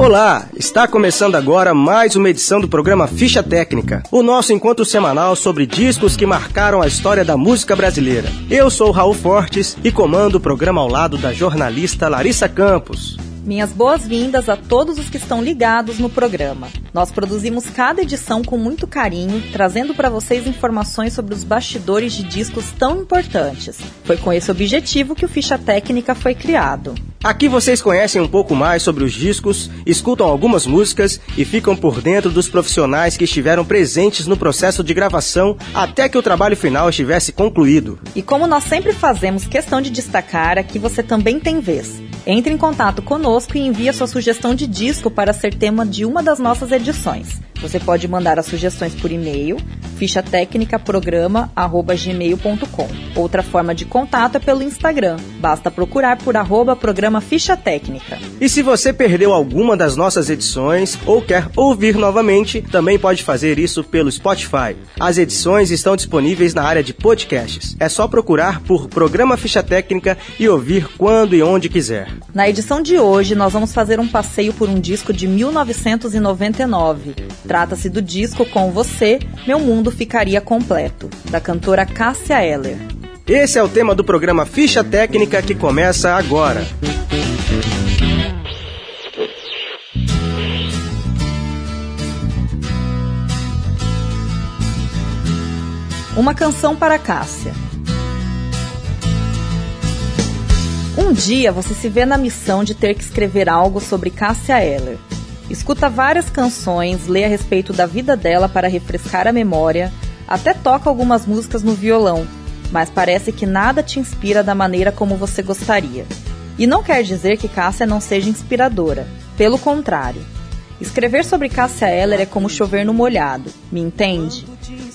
Olá, está começando agora mais uma edição do programa Ficha Técnica, o nosso encontro semanal sobre discos que marcaram a história da música brasileira. Eu sou Raul Fortes e comando o programa ao lado da jornalista Larissa Campos. Minhas boas-vindas a todos os que estão ligados no programa. Nós produzimos cada edição com muito carinho, trazendo para vocês informações sobre os bastidores de discos tão importantes. Foi com esse objetivo que o Ficha Técnica foi criado. Aqui vocês conhecem um pouco mais sobre os discos, escutam algumas músicas e ficam por dentro dos profissionais que estiveram presentes no processo de gravação até que o trabalho final estivesse concluído. E como nós sempre fazemos questão de destacar, aqui você também tem vez. Entre em contato conosco e envie a sua sugestão de disco para ser tema de uma das nossas edições. Você pode mandar as sugestões por e-mail, fichatecnicaprograma.gmail.com. Outra forma de contato é pelo Instagram. Basta procurar por arroba programa Ficha Técnica. E se você perdeu alguma das nossas edições ou quer ouvir novamente, também pode fazer isso pelo Spotify. As edições estão disponíveis na área de podcasts. É só procurar por Programa Ficha Técnica e ouvir quando e onde quiser. Na edição de hoje, nós vamos fazer um passeio por um disco de 1999. Trata-se do disco Com Você, Meu Mundo Ficaria Completo, da cantora Cássia Eller. Esse é o tema do programa Ficha Técnica que começa agora. Uma canção para Cássia. Um dia você se vê na missão de ter que escrever algo sobre Cássia Eller. Escuta várias canções, lê a respeito da vida dela para refrescar a memória, até toca algumas músicas no violão, mas parece que nada te inspira da maneira como você gostaria. E não quer dizer que Cássia não seja inspiradora, pelo contrário. Escrever sobre Cássia Eller é como chover no molhado, me entende?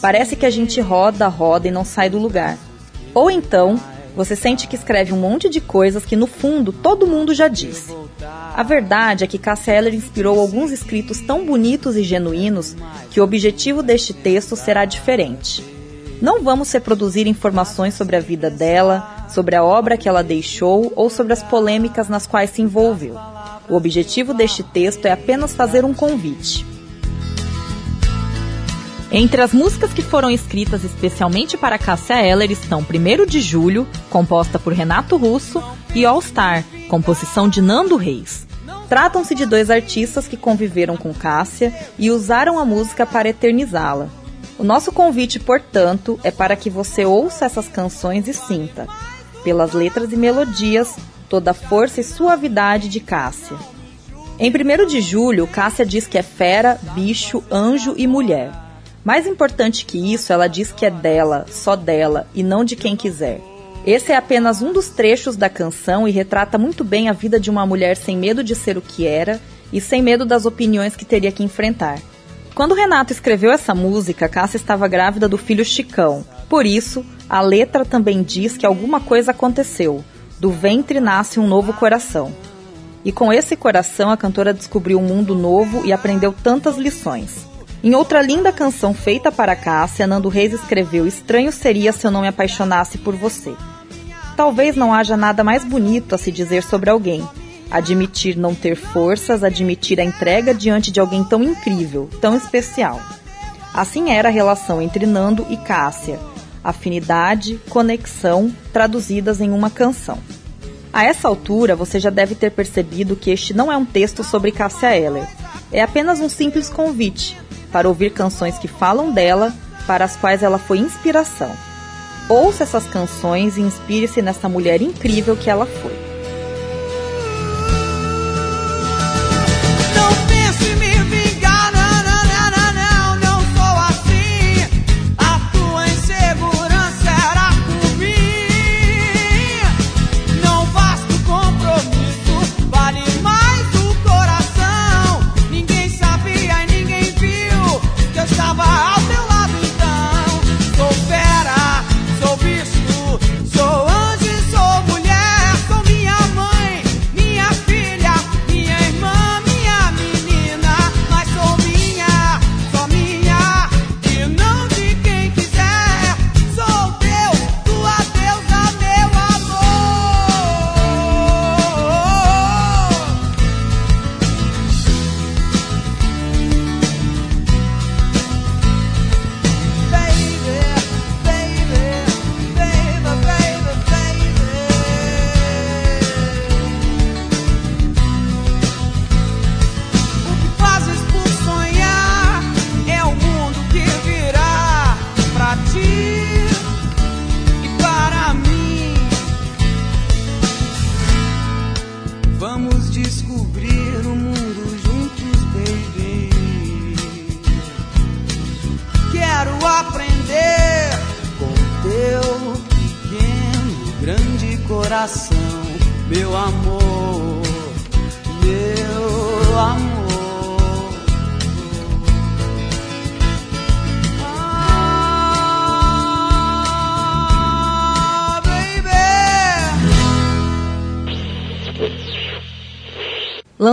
Parece que a gente roda, roda e não sai do lugar. Ou então, você sente que escreve um monte de coisas que no fundo todo mundo já disse. A verdade é que Cássia Eller inspirou alguns escritos tão bonitos e genuínos que o objetivo deste texto será diferente. Não vamos reproduzir informações sobre a vida dela, sobre a obra que ela deixou ou sobre as polêmicas nas quais se envolveu. O objetivo deste texto é apenas fazer um convite. Entre as músicas que foram escritas especialmente para Cássia Eller estão 1 de Julho, composta por Renato Russo, e All Star, composição de Nando Reis. Tratam-se de dois artistas que conviveram com Cássia e usaram a música para eternizá-la. O nosso convite, portanto, é para que você ouça essas canções e sinta, pelas letras e melodias, toda a força e suavidade de Cássia. Em 1 de julho, Cássia diz que é fera, bicho, anjo e mulher. Mais importante que isso, ela diz que é dela, só dela, e não de quem quiser. Esse é apenas um dos trechos da canção e retrata muito bem a vida de uma mulher sem medo de ser o que era e sem medo das opiniões que teria que enfrentar. Quando Renato escreveu essa música, Cássia estava grávida do filho Chicão. Por isso, a letra também diz que alguma coisa aconteceu. Do ventre nasce um novo coração. E com esse coração, a cantora descobriu um mundo novo e aprendeu tantas lições. Em outra linda canção feita para Cássia, Nando Reis escreveu: Estranho seria se eu não me apaixonasse por você. Talvez não haja nada mais bonito a se dizer sobre alguém. Admitir não ter forças, admitir a entrega diante de alguém tão incrível, tão especial. Assim era a relação entre Nando e Cássia. Afinidade, conexão, traduzidas em uma canção. A essa altura, você já deve ter percebido que este não é um texto sobre Cássia Eller. É apenas um simples convite para ouvir canções que falam dela, para as quais ela foi inspiração. Ouça essas canções e inspire-se nessa mulher incrível que ela foi.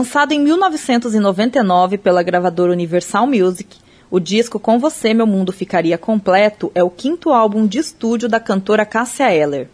Lançado em 1999 pela gravadora Universal Music, o disco Com Você Meu Mundo Ficaria Completo é o quinto álbum de estúdio da cantora Cássia Eller.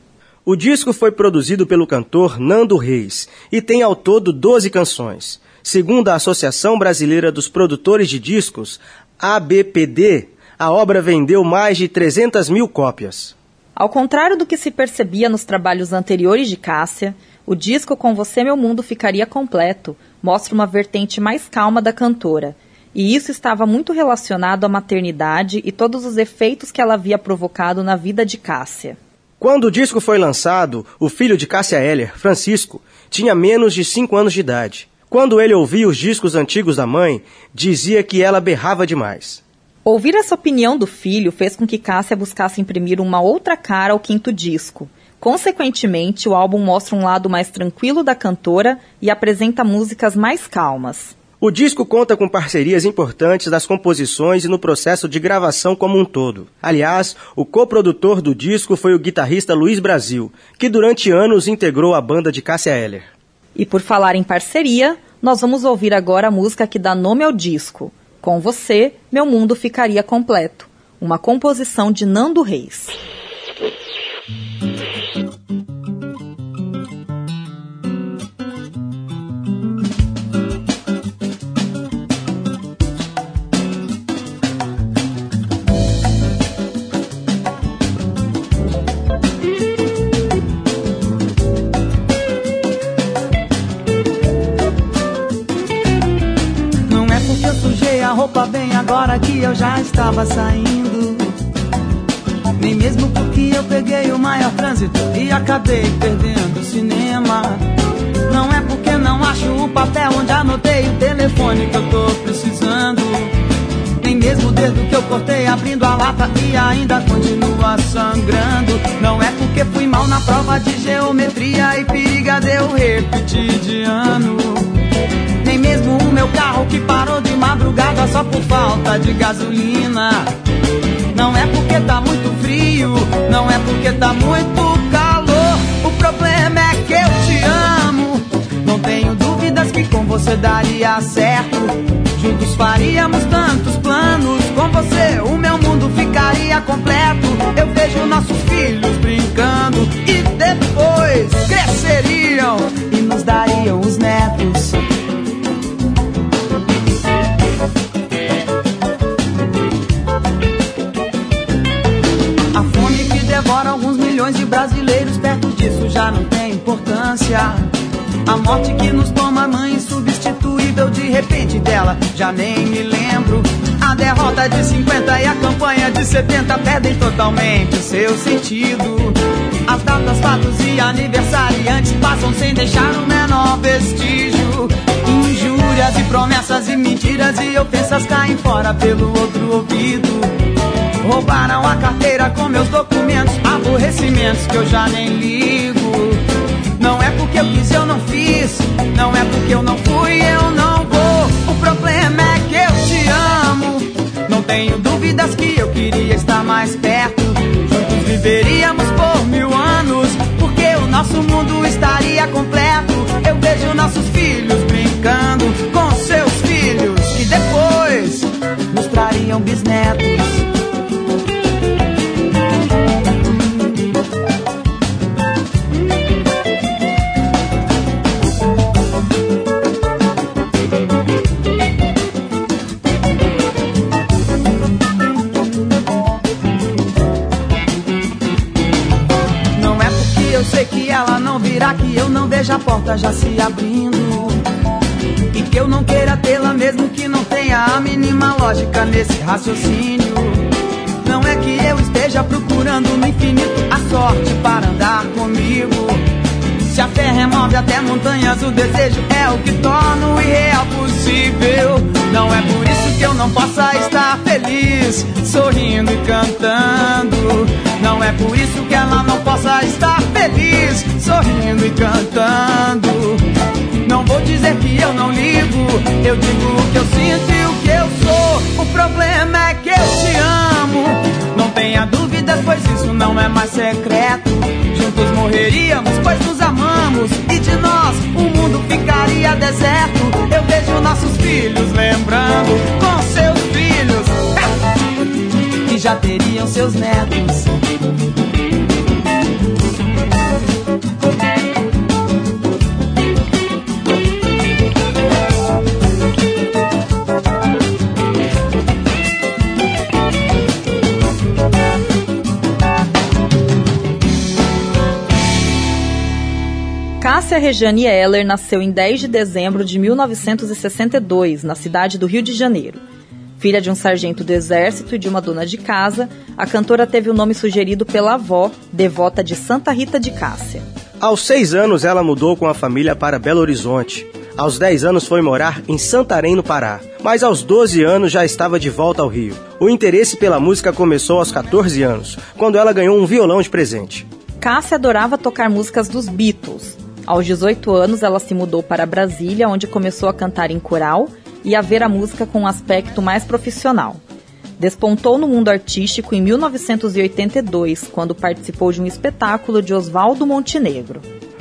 O disco foi produzido pelo cantor Nando Reis e tem ao todo 12 canções. Segundo a Associação Brasileira dos Produtores de Discos, ABPD, a obra vendeu mais de 300 mil cópias. Ao contrário do que se percebia nos trabalhos anteriores de Cássia, o disco Com Você Meu Mundo Ficaria Completo mostra uma vertente mais calma da cantora, e isso estava muito relacionado à maternidade e todos os efeitos que ela havia provocado na vida de Cássia. Quando o disco foi lançado, o filho de Cássia Eller, Francisco, tinha menos de 5 anos de idade. Quando ele ouvia os discos antigos da mãe, dizia que ela berrava demais. Ouvir essa opinião do filho fez com que Cássia buscasse imprimir uma outra cara ao quinto disco. Consequentemente, o álbum mostra um lado mais tranquilo da cantora e apresenta músicas mais calmas. O disco conta com parcerias importantes das composições e no processo de gravação como um todo. Aliás, o coprodutor do disco foi o guitarrista Luiz Brasil, que durante anos integrou a banda de Cássia Eller. E por falar em parceria, nós vamos ouvir agora a música que dá nome ao disco. Com você, meu mundo ficaria completo. Uma composição de Nando Reis. Agora que eu já estava saindo. Nem mesmo porque eu peguei o maior trânsito e acabei perdendo o cinema. Não é porque não acho o papel onde anotei o telefone que eu tô precisando. Nem mesmo o dedo que eu cortei abrindo a lata e ainda continua sangrando. Não é porque fui mal na prova de geometria e periga deu repetir de ano. Só por falta de gasolina. Não é porque tá muito frio, não é porque tá muito calor. O problema é que eu te amo. Não tenho dúvidas que com você daria certo. Juntos faríamos tantos planos. Com você o meu mundo ficaria completo. Eu vejo nossos filhos brincando e depois cresceriam A morte que nos toma mãe insubstituível, de repente dela já nem me lembro. A derrota de 50 e a campanha de 70 perdem totalmente o seu sentido. As datas, fatos e aniversariantes passam sem deixar o menor vestígio. Injúrias e promessas e mentiras e ofensas caem fora pelo outro ouvido. Roubaram a carteira com meus documentos, aborrecimentos que eu já nem ligo. É porque eu quis, eu não fiz. Não é porque eu não fui, eu não vou. O problema é que eu te amo. Não tenho dúvidas que eu queria estar mais perto. Juntos viveríamos por mil anos, porque o nosso mundo estaria completo. Eu vejo nossos filhos brincando com seus filhos, que depois nos trariam bisnetos. Porta já se abrindo. E que eu não queira tê-la mesmo que não tenha a mínima lógica nesse raciocínio. Não é que eu esteja procurando no infinito a sorte para andar comigo. Se a fé remove até montanhas, o desejo é o que torna o irreal possível. Não é por isso que eu não possa estar feliz, sorrindo e cantando. Não é por isso que ela não possa estar e cantando. Não vou dizer que eu não ligo, eu digo o que eu sinto e o que eu sou. O problema é que eu te amo. Não tenha dúvidas, pois isso não é mais secreto. Juntos morreríamos, pois nos amamos. E de nós o mundo ficaria deserto. Eu vejo nossos filhos lembrando com seus filhos. Que já teriam seus netos. Cássia Rejane Heller nasceu em 10 de dezembro de 1962, na cidade do Rio de Janeiro. Filha de um sargento do exército e de uma dona de casa, a cantora teve o nome sugerido pela avó, devota de Santa Rita de Cássia. Aos seis anos, ela mudou com a família para Belo Horizonte. Aos 10 anos foi morar em Santarém, no Pará. Mas aos 12 anos já estava de volta ao Rio. O interesse pela música começou aos 14 anos, quando ela ganhou um violão de presente. Cássia adorava tocar músicas dos Beatles. Aos 18 anos, ela se mudou para Brasília, onde começou a cantar em coral e a ver a música com um aspecto mais profissional. Despontou no mundo artístico em 1982, quando participou de um espetáculo de Oswaldo Montenegro.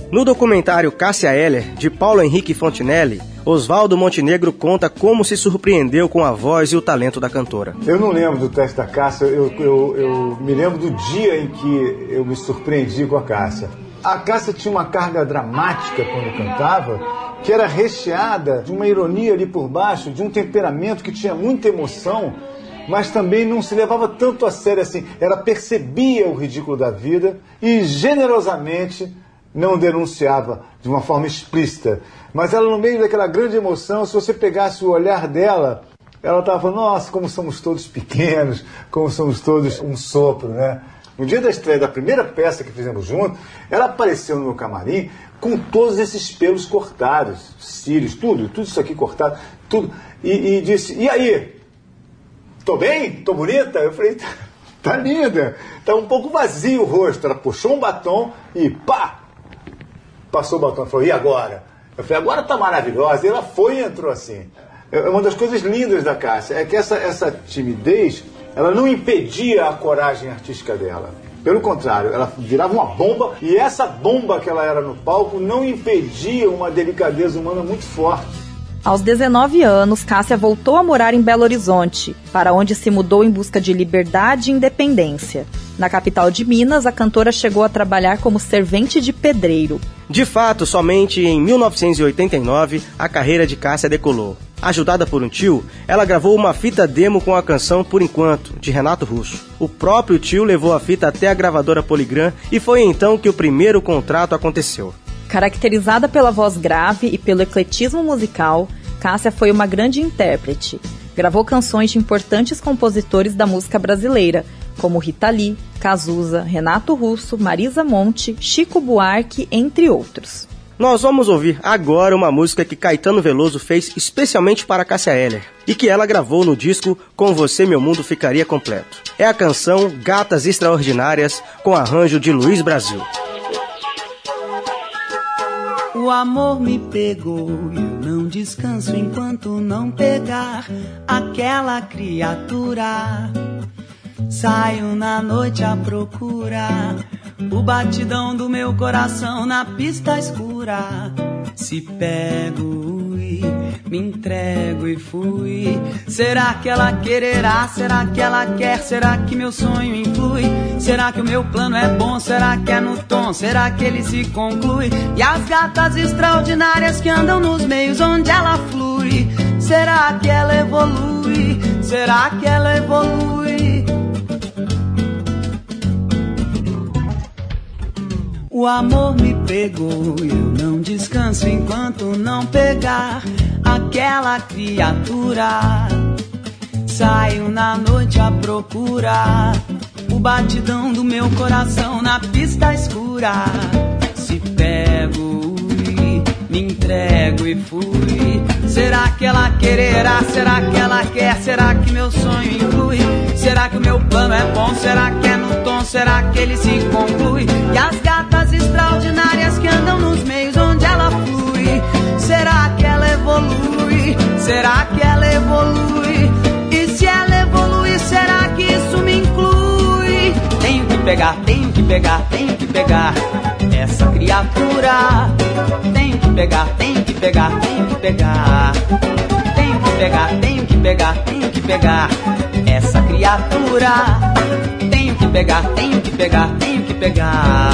No documentário Cássia Eller, de Paulo Henrique Fontinelli, Oswaldo Montenegro conta como se surpreendeu com a voz e o talento da cantora. Eu não lembro do teste da Cássia, eu, eu, eu me lembro do dia em que eu me surpreendi com a Cássia. A Cássia tinha uma carga dramática quando cantava, que era recheada de uma ironia ali por baixo, de um temperamento que tinha muita emoção, mas também não se levava tanto a sério assim. Ela percebia o ridículo da vida e generosamente não denunciava de uma forma explícita. Mas ela, no meio daquela grande emoção, se você pegasse o olhar dela, ela estava falando: nossa, como somos todos pequenos, como somos todos um sopro, né? No dia da estreia da primeira peça que fizemos junto, ela apareceu no meu camarim com todos esses pelos cortados, cílios, tudo, tudo isso aqui cortado, tudo. E, e disse: E aí? Tô bem? Tô bonita? Eu falei: Tá, tá linda. Tá um pouco vazio o rosto. Ela puxou um batom e pá! Passou o batom falou: E agora? Eu falei: Agora tá maravilhosa. E ela foi e entrou assim. É uma das coisas lindas da Cássia é que essa, essa timidez ela não impedia a coragem artística dela. Pelo contrário, ela virava uma bomba e essa bomba que ela era no palco não impedia uma delicadeza humana muito forte. Aos 19 anos, Cássia voltou a morar em Belo Horizonte, para onde se mudou em busca de liberdade e independência. Na capital de Minas, a cantora chegou a trabalhar como servente de pedreiro. De fato, somente em 1989 a carreira de Cássia decolou. Ajudada por um tio, ela gravou uma fita demo com a canção Por Enquanto, de Renato Russo. O próprio tio levou a fita até a gravadora Polygram e foi então que o primeiro contrato aconteceu. Caracterizada pela voz grave e pelo ecletismo musical, Cássia foi uma grande intérprete. Gravou canções de importantes compositores da música brasileira, como Rita Lee, Cazuza, Renato Russo, Marisa Monte, Chico Buarque, entre outros. Nós vamos ouvir agora uma música que Caetano Veloso fez especialmente para Cássia Eller e que ela gravou no disco Com Você Meu Mundo Ficaria Completo. É a canção Gatas Extraordinárias com arranjo de Luiz Brasil. O amor me pegou e eu não descanso enquanto não pegar aquela criatura. Saio na noite à procura o batidão do meu coração na pista escura. Se pego e me entrego e fui. Será que ela quererá? Será que ela quer? Será que meu sonho influi? Será que o meu plano é bom? Será que é no tom? Será que ele se conclui? E as gatas extraordinárias que andam nos meios onde ela flui. Será que ela evolui? Será que ela evolui? O amor me pegou eu não descanso enquanto não pegar aquela criatura. Saio na noite à procura o batidão do meu coração na pista escura. Se pego pego e me entrego e fui. Será que ela quererá? Será que ela quer? Será que meu sonho inclui? Será que o meu plano é bom? Será que é no tom? Será que ele se conclui? Será que ela evolui? E se ela evolui, será que isso me inclui? Tenho que pegar, tenho que pegar, tenho que pegar essa criatura. Tenho que pegar, tenho que pegar, tenho que pegar. Tenho que pegar, tenho que pegar, tenho que pegar essa criatura. Tenho que pegar, tenho que pegar, tenho que pegar.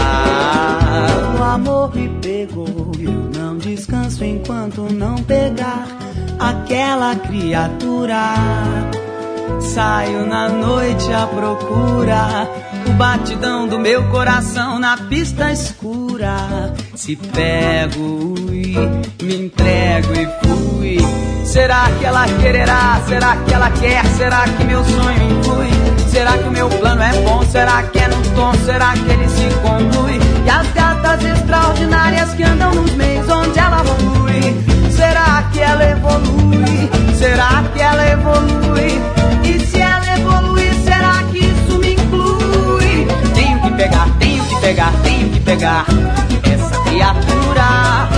O amor me pegou, eu não descanso enquanto não pegar aquela criatura. Saio na noite à procura o batidão do meu coração na pista escura. Se pego e me entrego e fui. Será que ela quererá? Será que ela quer? Será que meu sonho inclui? Será que o meu plano é bom? Será que é no tom? Será que ele se conclui? E as gatas extraordinárias que andam nos evolui? E se ela evolui, será que isso me inclui? Tenho que pegar, tenho que pegar, tenho que pegar essa criatura.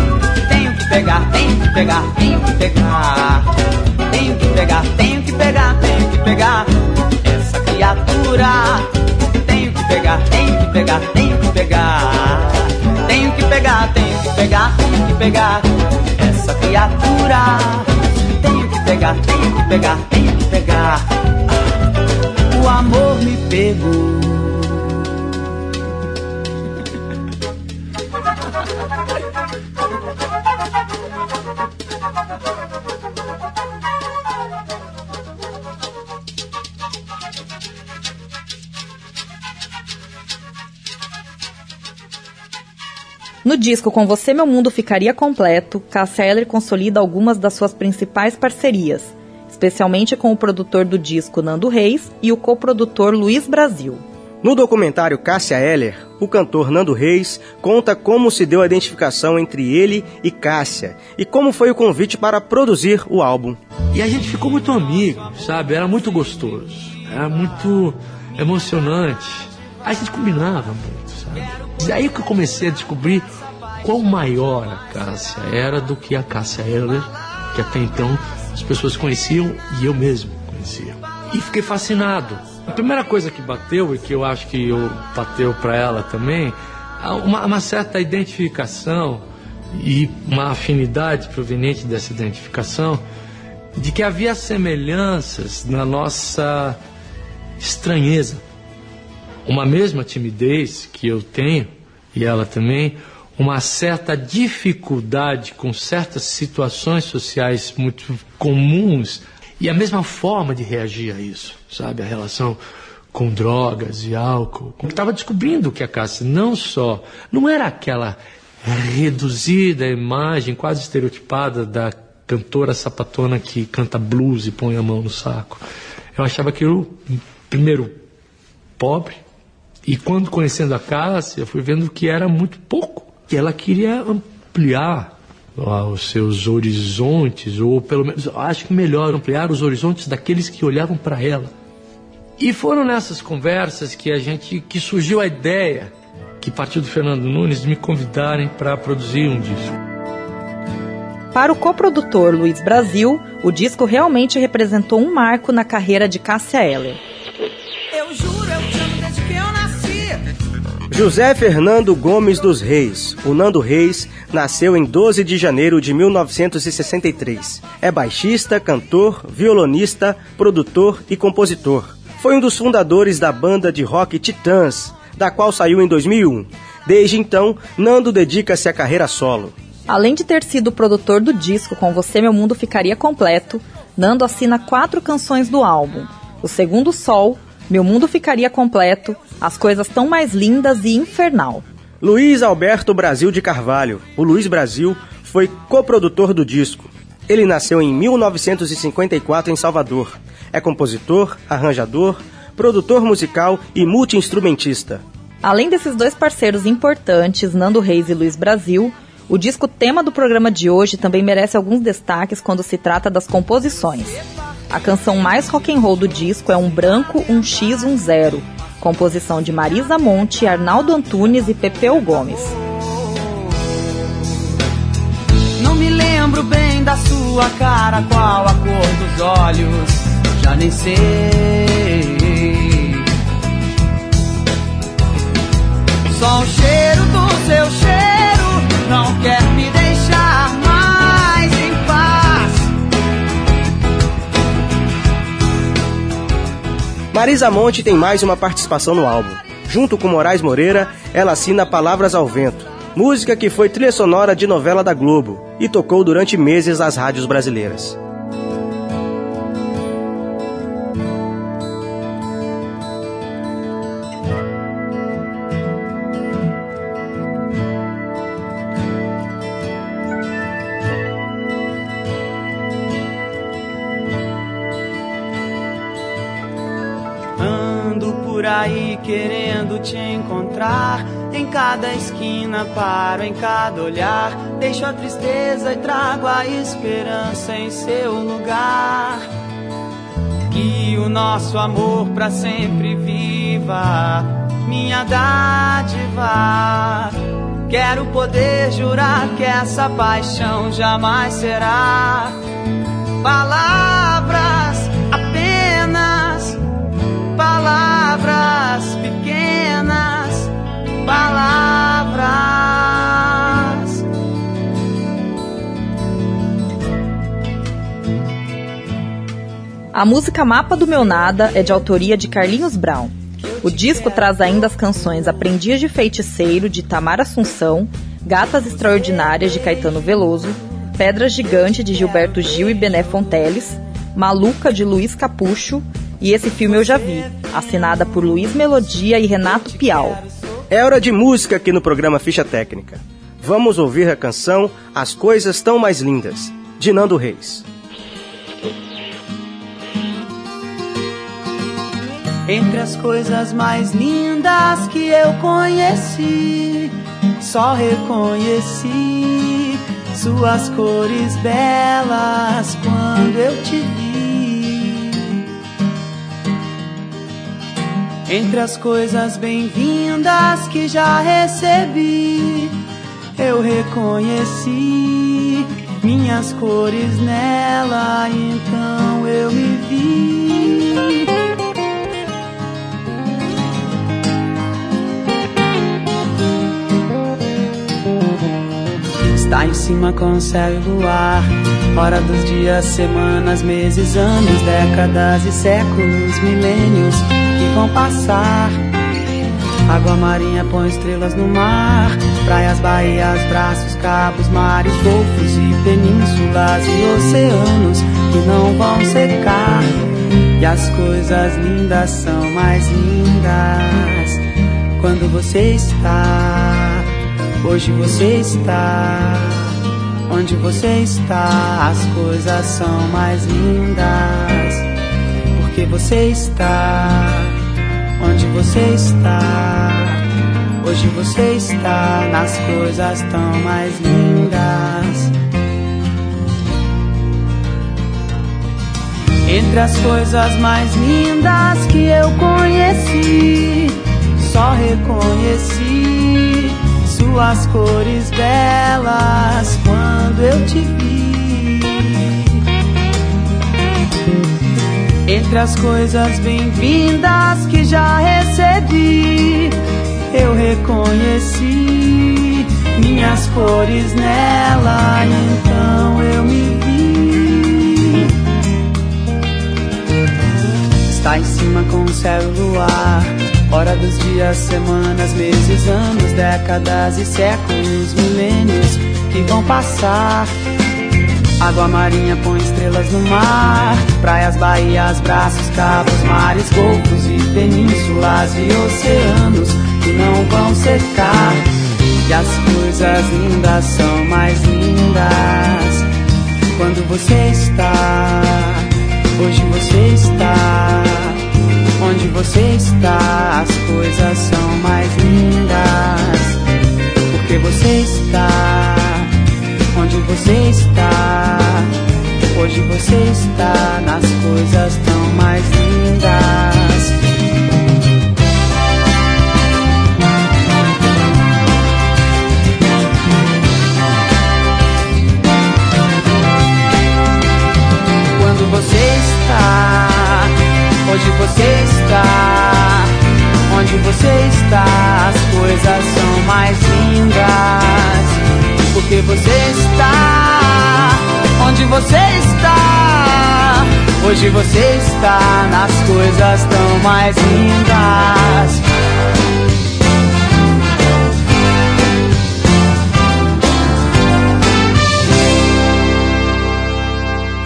Tenho que pegar, tenho que pegar, tenho que pegar. Tenho que pegar, tenho que pegar, tenho que pegar essa criatura. Tenho que pegar, tenho que pegar, tenho que pegar. Tenho que pegar, tenho que pegar, tenho que pegar essa criatura. Pegar, pegar, pegar. O amor me pegou. No disco Com Você Meu Mundo Ficaria Completo, Cássia Eller consolida algumas das suas principais parcerias, especialmente com o produtor do disco Nando Reis e o coprodutor Luiz Brasil. No documentário Cássia Eller, o cantor Nando Reis conta como se deu a identificação entre ele e Cássia e como foi o convite para produzir o álbum. E a gente ficou muito amigo, sabe? Era muito gostoso, era muito emocionante. A gente combinava muito, sabe? E aí que eu comecei a descobrir quão maior a Cássia era do que a Cássia Eller, que até então as pessoas conheciam e eu mesmo conhecia. E fiquei fascinado. A primeira coisa que bateu, e que eu acho que eu bateu para ela também, uma, uma certa identificação e uma afinidade proveniente dessa identificação de que havia semelhanças na nossa estranheza. Uma mesma timidez que eu tenho, e ela também, uma certa dificuldade com certas situações sociais muito comuns e a mesma forma de reagir a isso, sabe? A relação com drogas e álcool. Eu estava descobrindo que a Cássia não só não era aquela reduzida imagem quase estereotipada da cantora sapatona que canta blues e põe a mão no saco. Eu achava aquilo, primeiro, pobre, e quando conhecendo a Cássia, eu fui vendo que era muito pouco, que ela queria ampliar ó, os seus horizontes, ou pelo menos, acho que melhor, ampliar os horizontes daqueles que olhavam para ela. E foram nessas conversas que a gente, que surgiu a ideia, que partiu do Fernando Nunes, de me convidarem para produzir um disco. Para o coprodutor Luiz Brasil, o disco realmente representou um marco na carreira de Cássia Eller. Eu juro, José Fernando Gomes dos Reis, o Nando Reis, nasceu em 12 de janeiro de 1963. É baixista, cantor, violonista, produtor e compositor. Foi um dos fundadores da banda de rock Titãs, da qual saiu em 2001. Desde então, Nando dedica-se à carreira solo. Além de ter sido produtor do disco Com Você Meu Mundo Ficaria Completo, Nando assina quatro canções do álbum: O Segundo Sol, Meu Mundo Ficaria Completo, As Coisas Tão Mais Lindas e Infernal. Luiz Alberto Brasil de Carvalho, o Luiz Brasil, foi coprodutor do disco. Ele nasceu em 1954 em Salvador. É compositor, arranjador, produtor musical e multiinstrumentista. Além desses dois parceiros importantes, Nando Reis e Luiz Brasil, O disco tema do programa de hoje também merece alguns destaques quando se trata das composições. A canção mais rock and roll do disco é Um Branco, Um X, Um Zero, composição de Marisa Monte, Arnaldo Antunes e Pepeu Gomes. Não me lembro bem da sua cara, qual a cor dos olhos, já nem sei. Só o cheiro do seu cheiro não quer me deixar mais em paz. Marisa Monte tem mais uma participação no álbum. Junto com Moraes Moreira, ela assina Palavras ao Vento, música que foi trilha sonora de novela da Globo e tocou durante meses nas rádios brasileiras. Querendo te encontrar. Em cada esquina paro, em cada olhar. Deixo a tristeza e trago a esperança em seu lugar. Que o nosso amor pra sempre viva, minha dádiva. Quero poder jurar que essa paixão jamais será. Palavras palavras. A música Mapa do Meu Nada é de autoria de Carlinhos Brown. O disco traz ainda as canções Aprendiz de Feiticeiro, de Tamar Assunção, Gatas Extraordinárias, de Caetano Veloso, Pedra Gigante, de Gilberto Gil e Bené Fonteles, Maluca, de Luiz Capucho, e esse filme eu já vi, assinada por Luiz Melodia e Renato Pial. É hora de música aqui no programa Ficha Técnica. Vamos ouvir a canção As Coisas Tão Mais Lindas, de Nando Reis. Entre as coisas mais lindas que eu conheci, só reconheci suas cores belas quando eu te vi. Entre as coisas bem-vindas que já recebi, eu reconheci minhas cores nela, então eu me vi. Está em cima com o céu e luar. Hora dos dias, semanas, meses, anos, décadas e séculos, milênios vão passar. Água marinha põe estrelas no mar. Praias, baías, braços, cabos, mares, golfos e penínsulas e oceanos que não vão secar. E as coisas lindas são mais lindas quando você está. Hoje você está. Onde você está, as coisas são mais lindas. Porque você está. Onde você está. Hoje você está nas coisas tão mais lindas. Entre as coisas mais lindas que eu conheci, só reconheci suas cores belas quando eu te vi. Entre as coisas bem-vindas que já recebi, eu reconheci minhas cores nela, então eu me vi. Está em cima com o céu e o luar. Hora dos dias, semanas, meses, anos, décadas e séculos, milênios que vão passar. Água marinha põe estrelas no mar. Praias, baías, braços, cabos, mares, golfos e penínsulas e oceanos que não vão secar. E as coisas lindas são mais lindas quando você está. Hoje você está. Onde você está, as coisas são mais lindas. Porque você está. Hoje você está, hoje você está nas coisas tão mais lindas. Quando você está, hoje você está, onde você está, as coisas são mais lindas. Onde você está, hoje você está nas coisas tão mais lindas.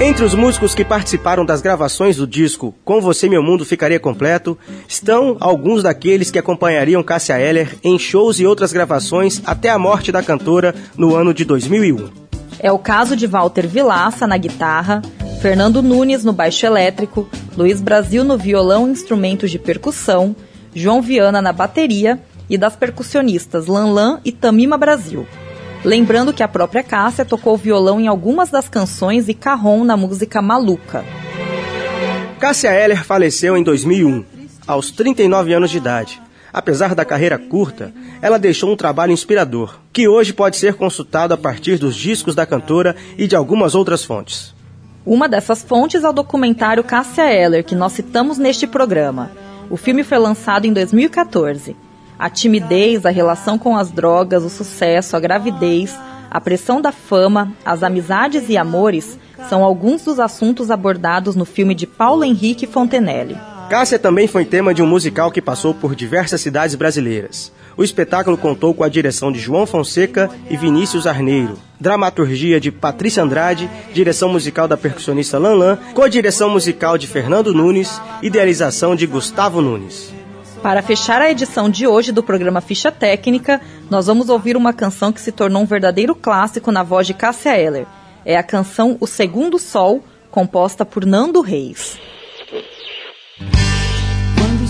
Entre os músicos que participaram das gravações do disco Com Você Meu Mundo Ficaria Completo, estão alguns daqueles que acompanhariam Cássia Eller em shows e outras gravações até a morte da cantora no ano de 2001. É o caso de Walter Vilaça na guitarra, Fernando Nunes no baixo elétrico, Luiz Brasil no violão e instrumentos de percussão, João Viana na bateria e das percussionistas Lanlan e Tamima Brasil. Lembrando que a própria Cássia tocou violão em algumas das canções e carrom na música Maluca. Cássia Eller faleceu em 2001, aos 39 anos de idade. Apesar da carreira curta, ela deixou um trabalho inspirador, que hoje pode ser consultado a partir dos discos da cantora e de algumas outras fontes. Uma dessas fontes é o documentário Cássia Eller, que nós citamos neste programa. O filme foi lançado em 2014. A timidez, a relação com as drogas, o sucesso, a gravidez, a pressão da fama, as amizades e amores são alguns dos assuntos abordados no filme de Paulo Henrique Fontenelle. Cássia também foi tema de um musical que passou por diversas cidades brasileiras. O espetáculo contou com a direção de João Fonseca e Vinícius Arneiro, dramaturgia de Patrícia Andrade, direção musical da percussionista Lanlan, co-direção musical de Fernando Nunes, idealização de Gustavo Nunes. Para fechar a edição de hoje do programa Ficha Técnica, nós vamos ouvir uma canção que se tornou um verdadeiro clássico na voz de Cássia Eller. É a canção O Segundo Sol, composta por Nando Reis.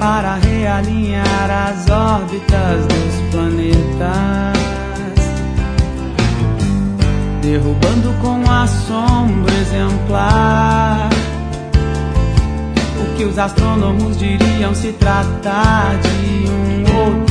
para realinhar as órbitas dos planetas derrubando com assombro exemplar. O que os astrônomos diriam se tratar de um outro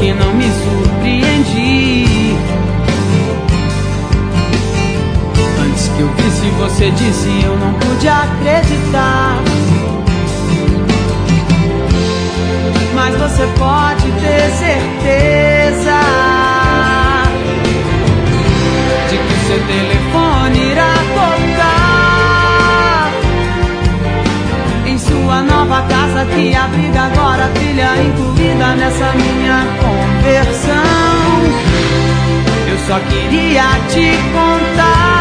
que não me surpreendi. Antes que eu visse você disse, eu não pude acreditar. Mas você pode ter certeza de que seu telefone irá tocar em sua nova casa que abriga agora trilha incluída nessa minha conversão. Eu só queria te contar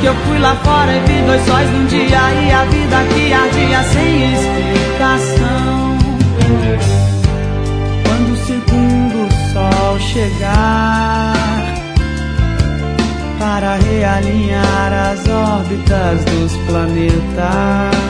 que eu fui lá fora e vi dois sóis num dia e a vida que ardia sem explicação. Quando o segundo sol chegar para realinhar as órbitas dos planetas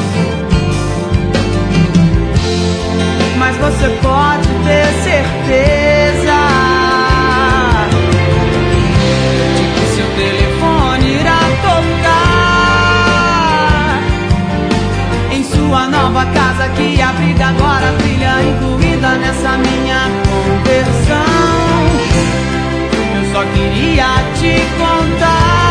mas você pode ter certeza de que seu telefone irá tocar em sua nova casa que abriga agora a filha incluída nessa minha conversão. Eu só queria te contar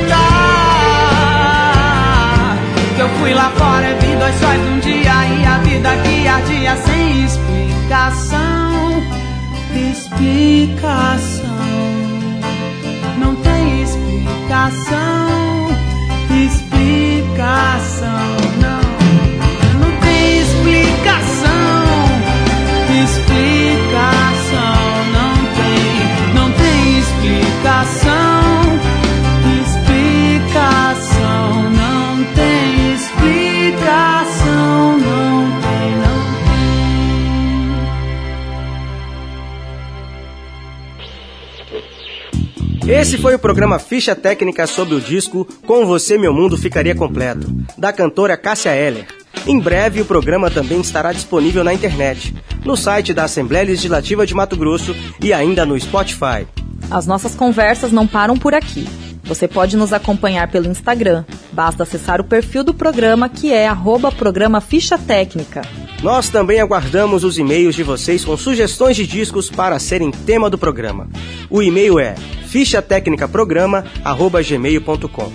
fui lá fora e vi dois sóis num dia e a vida que ardia sem explicação. Explicação. Não tem explicação. Explicação. Não. Não tem explicação. Explicação. Não tem. Não tem explicação. Explicação. Esse foi o programa Ficha Técnica sobre o disco Com Você Meu Mundo Ficaria Completo, da cantora Cássia Eller. Em breve, o programa também estará disponível na internet, no site da Assembleia Legislativa de Mato Grosso e ainda no Spotify. As nossas conversas não param por aqui. Você pode nos acompanhar pelo Instagram. Basta acessar o perfil do programa que é arroba programa Ficha Técnica. Nós também aguardamos os e-mails de vocês com sugestões de discos para serem tema do programa. O e-mail é fichatecnicaprograma@gmail.com.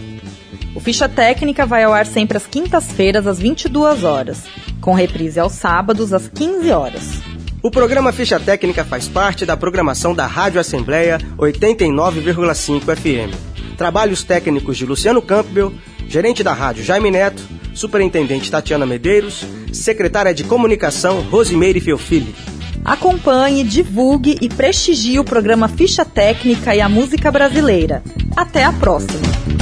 O Ficha Técnica vai ao ar sempre às quintas-feiras, às 22 horas, com reprise aos sábados, às 15 horas. O programa Ficha Técnica faz parte da programação da Rádio Assembleia 89,5 FM. Trabalhos técnicos de Luciano Campbell, gerente da rádio Jaime Neto, superintendente Tatiana Medeiros, secretária de comunicação Rosimeire Fiofili. Acompanhe, divulgue e prestigie o programa Ficha Técnica e a música brasileira. Até a próxima!